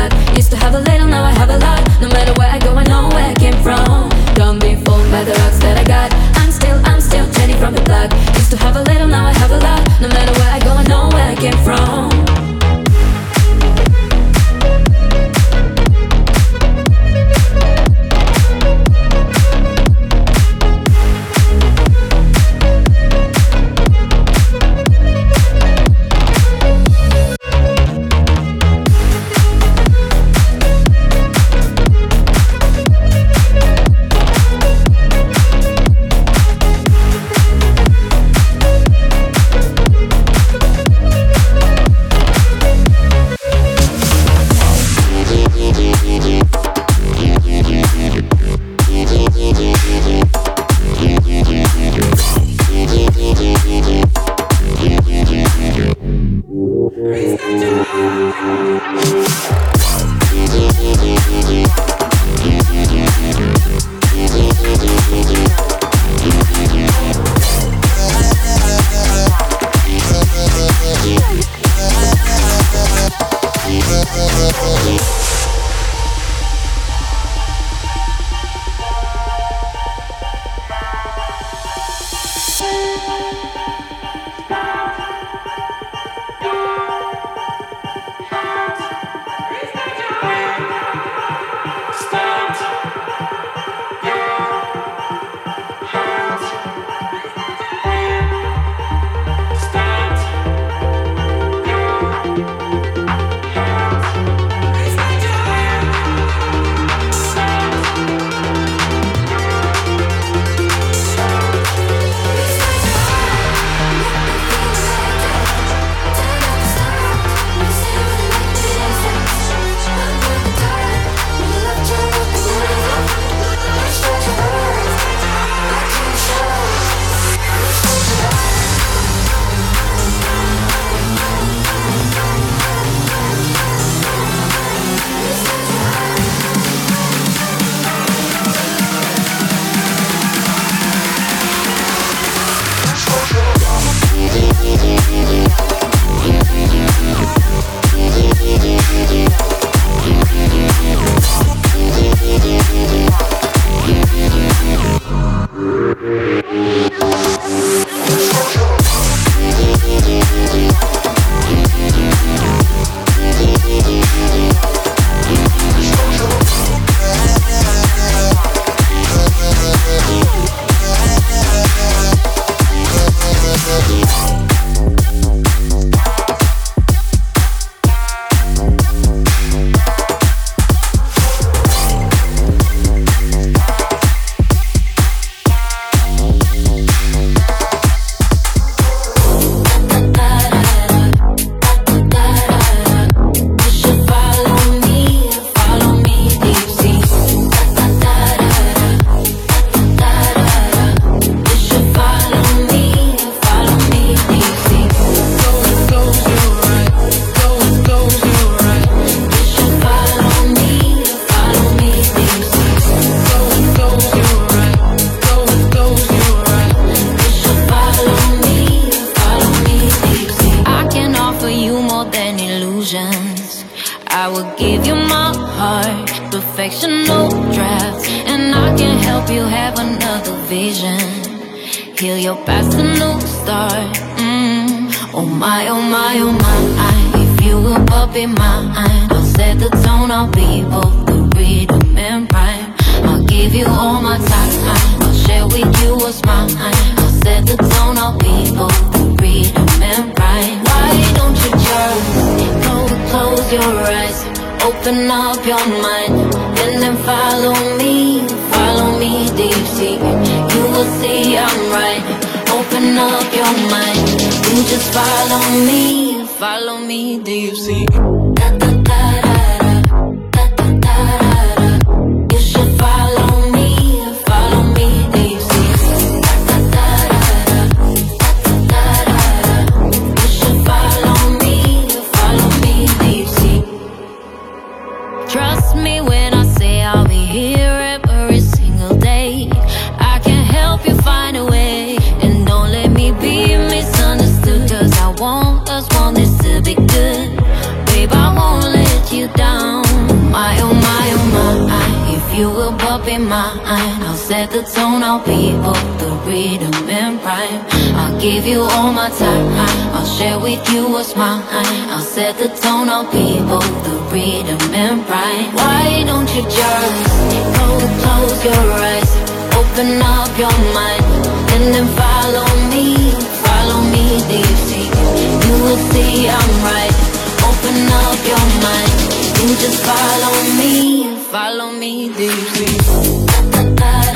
mad Used to have a little, now I have a lot. No matter where I go, I know where I came from. Don't be fooled by the rocks that I got. I'm still, I'm still Jenny from the block. Used to have a little, now I have a lot. No matter where I go, I know where I came from. that's a new start. Mm. Oh my, oh my, oh my. If you will up in mine, I'll set the tone. I'll be both the rhythm and rhyme. I'll give you all my time. I'll share with you what's mine. I'll set the tone. I'll be both the rhythm and rhyme. Why don't you just go close your eyes, open up your mind, and then follow me, follow me deep sea. You will see I'm right open up your mind. You just follow me, follow me. Do you see? Da, da, da. mind. I'll set the tone, I'll be both the rhythm and rhyme. I'll give you all my time, I'll share with you what's mine. I'll set the tone, I'll be both the rhythm and rhyme. Why don't you just close, your eyes, open up your mind, and then follow me, follow me deep see? You will see I'm right. Open up your mind. You just follow me, follow me deeply.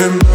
him.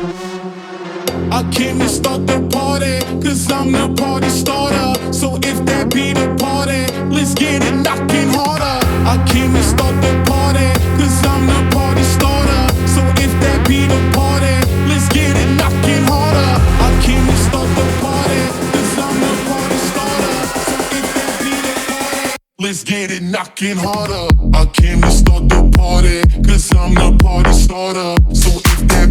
I came to start the party, cause I'm the party starter. So if that be the party, let's get it knocking harder. I came to start the party, cause I'm the party starter. So if that be the party, let's get it knocking harder. I came to start the party, cause I'm the party starter. So if that be the party, let's get it knocking harder. I came to start the party, cause I'm the party starter. So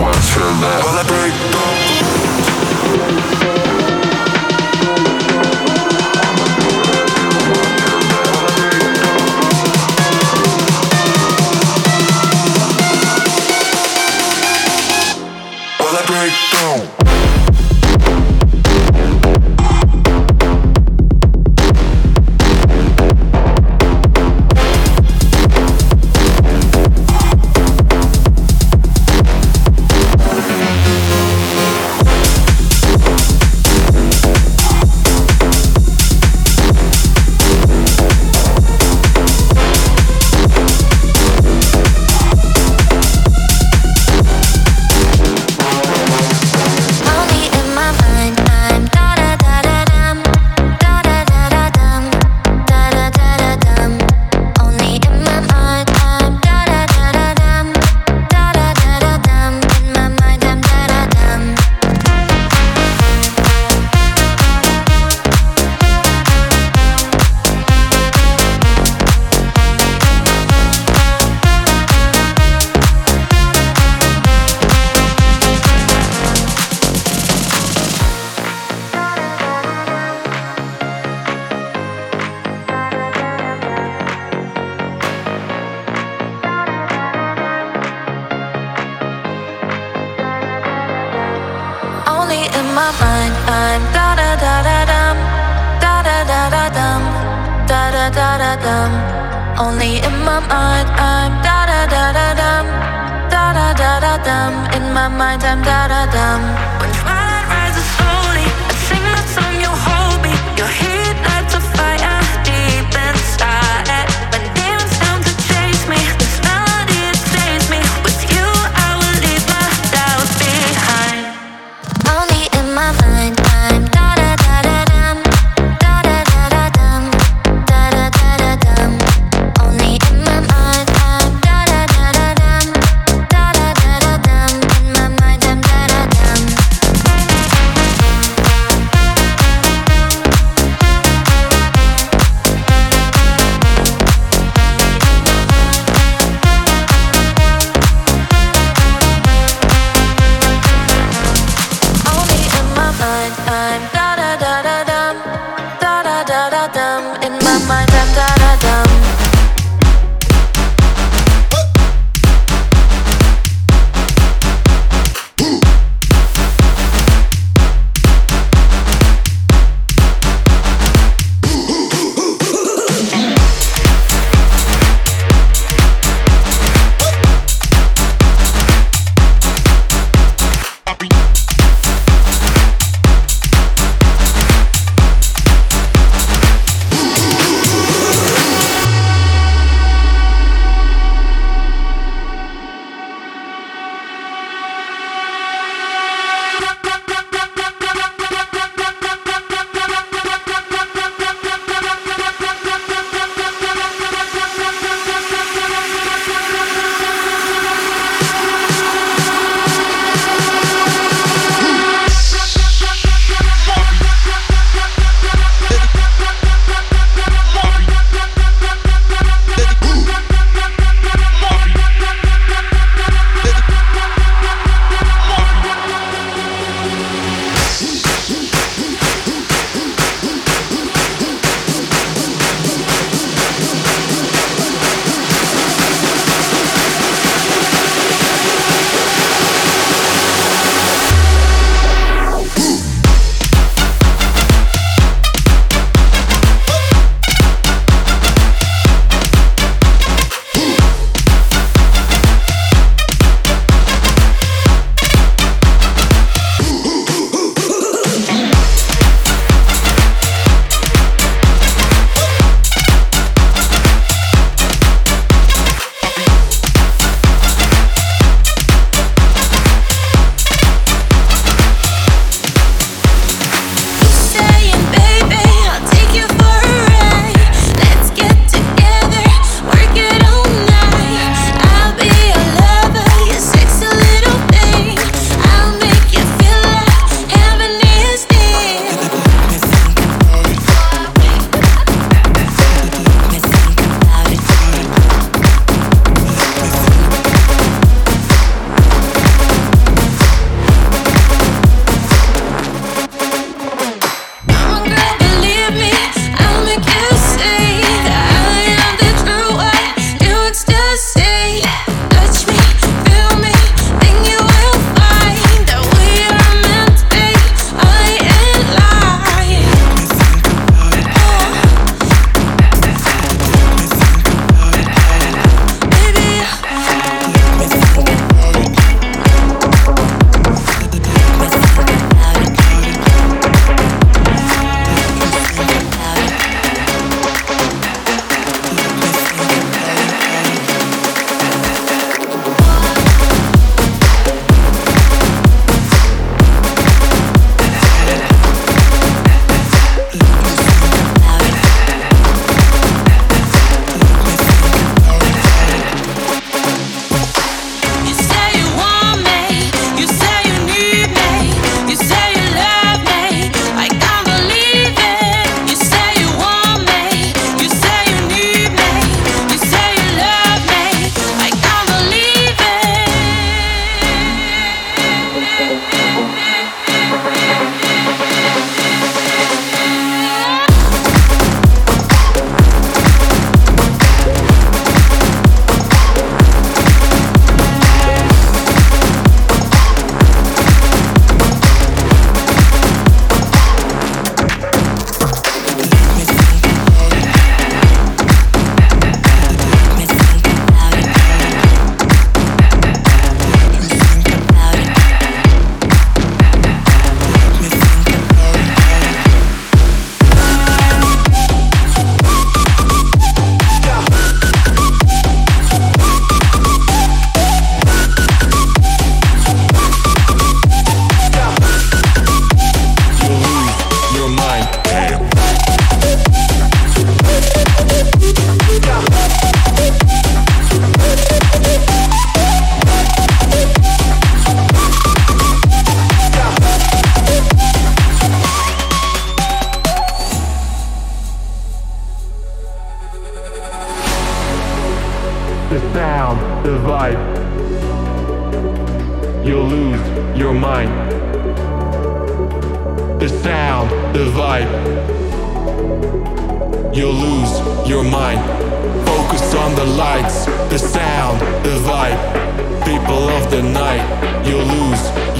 what's her left. Will I break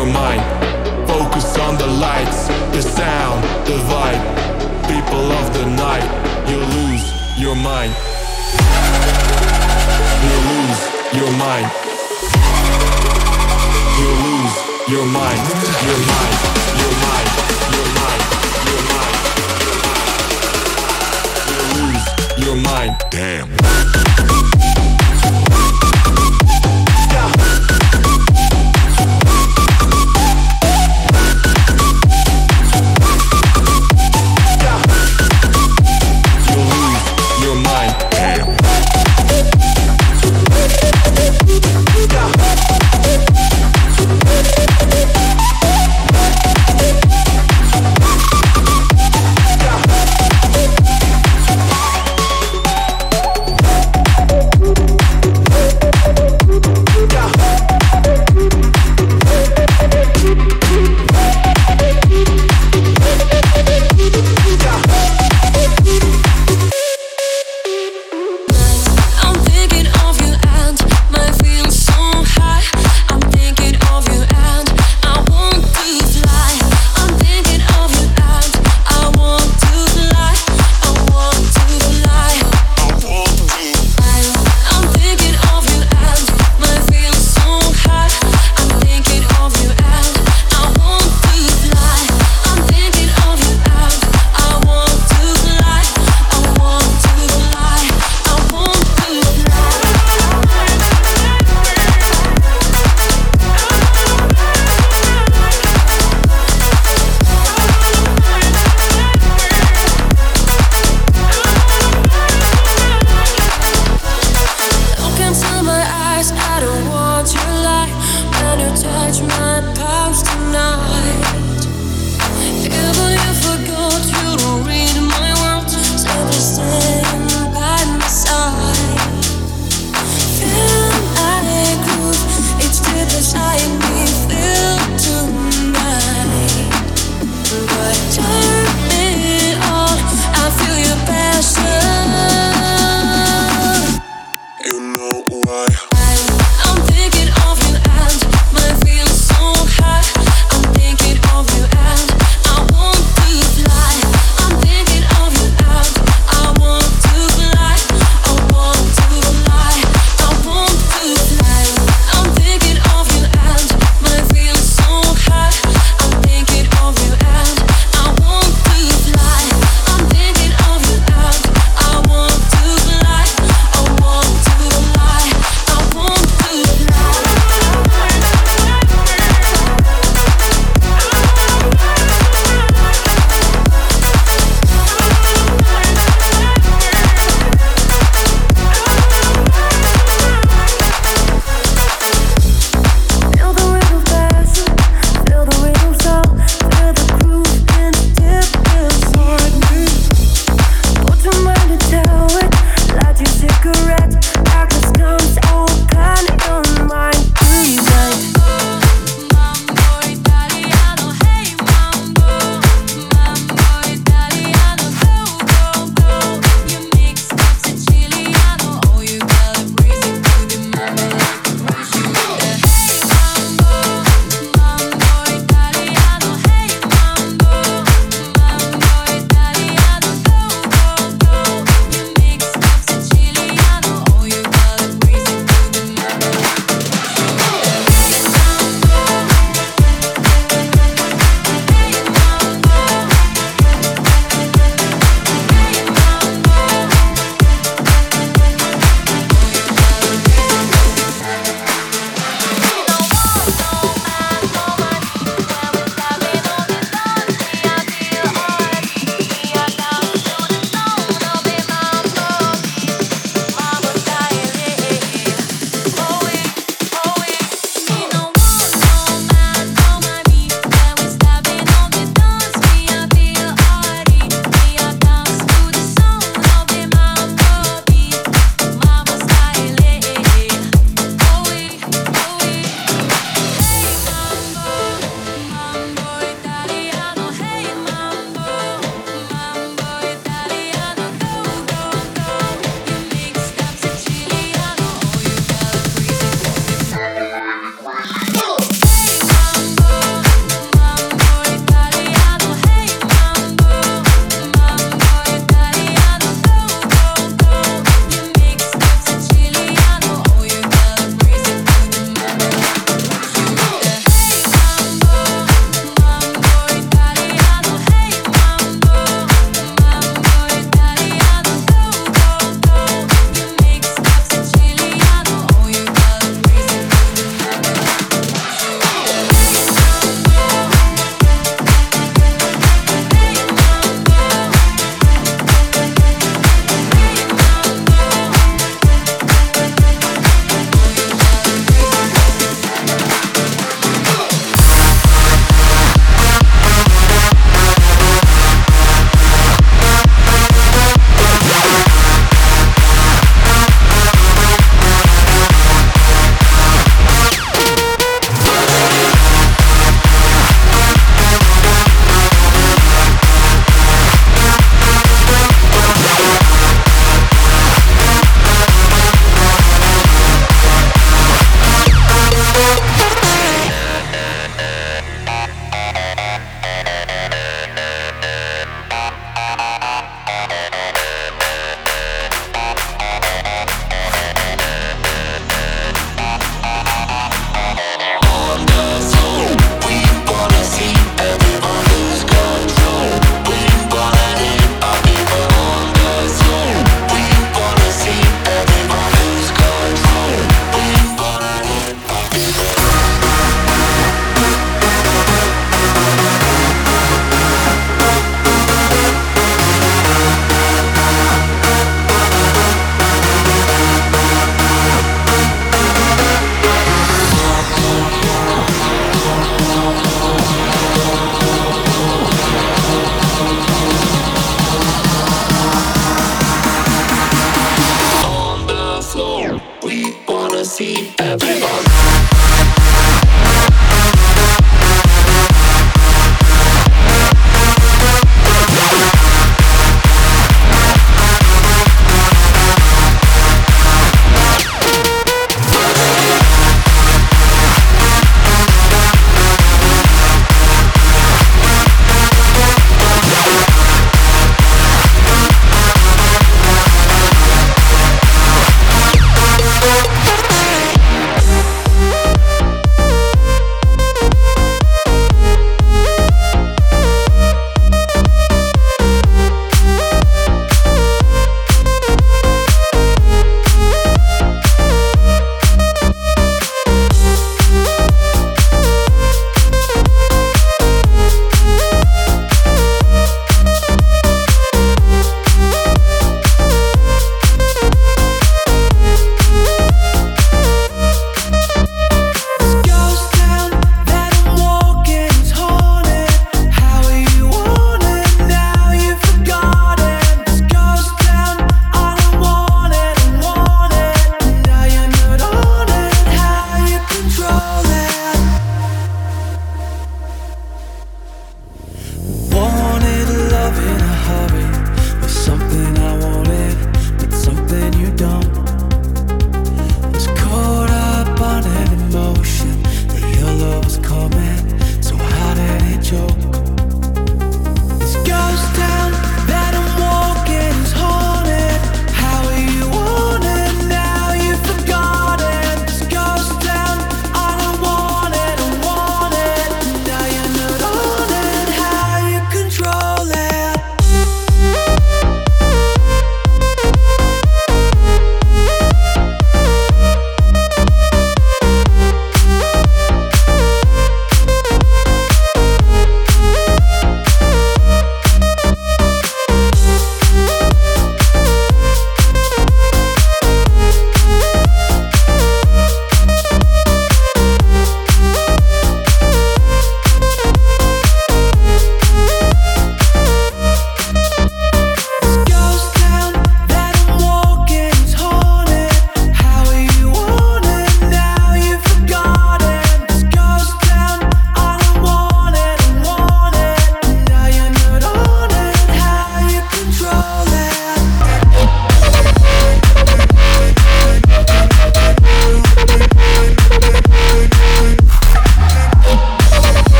your mind. Focus on the lights, the sound, the vibe. People of the night, you lose your mind. You lose your mind. You lose your mind, your mind, your mind, your mind, your mind. You lose your mind, damn.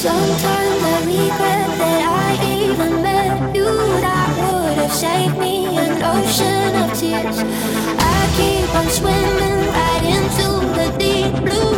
Sometimes I regret that I even met you. That would have saved me an ocean of tears. I keep on swimming right into the deep blue.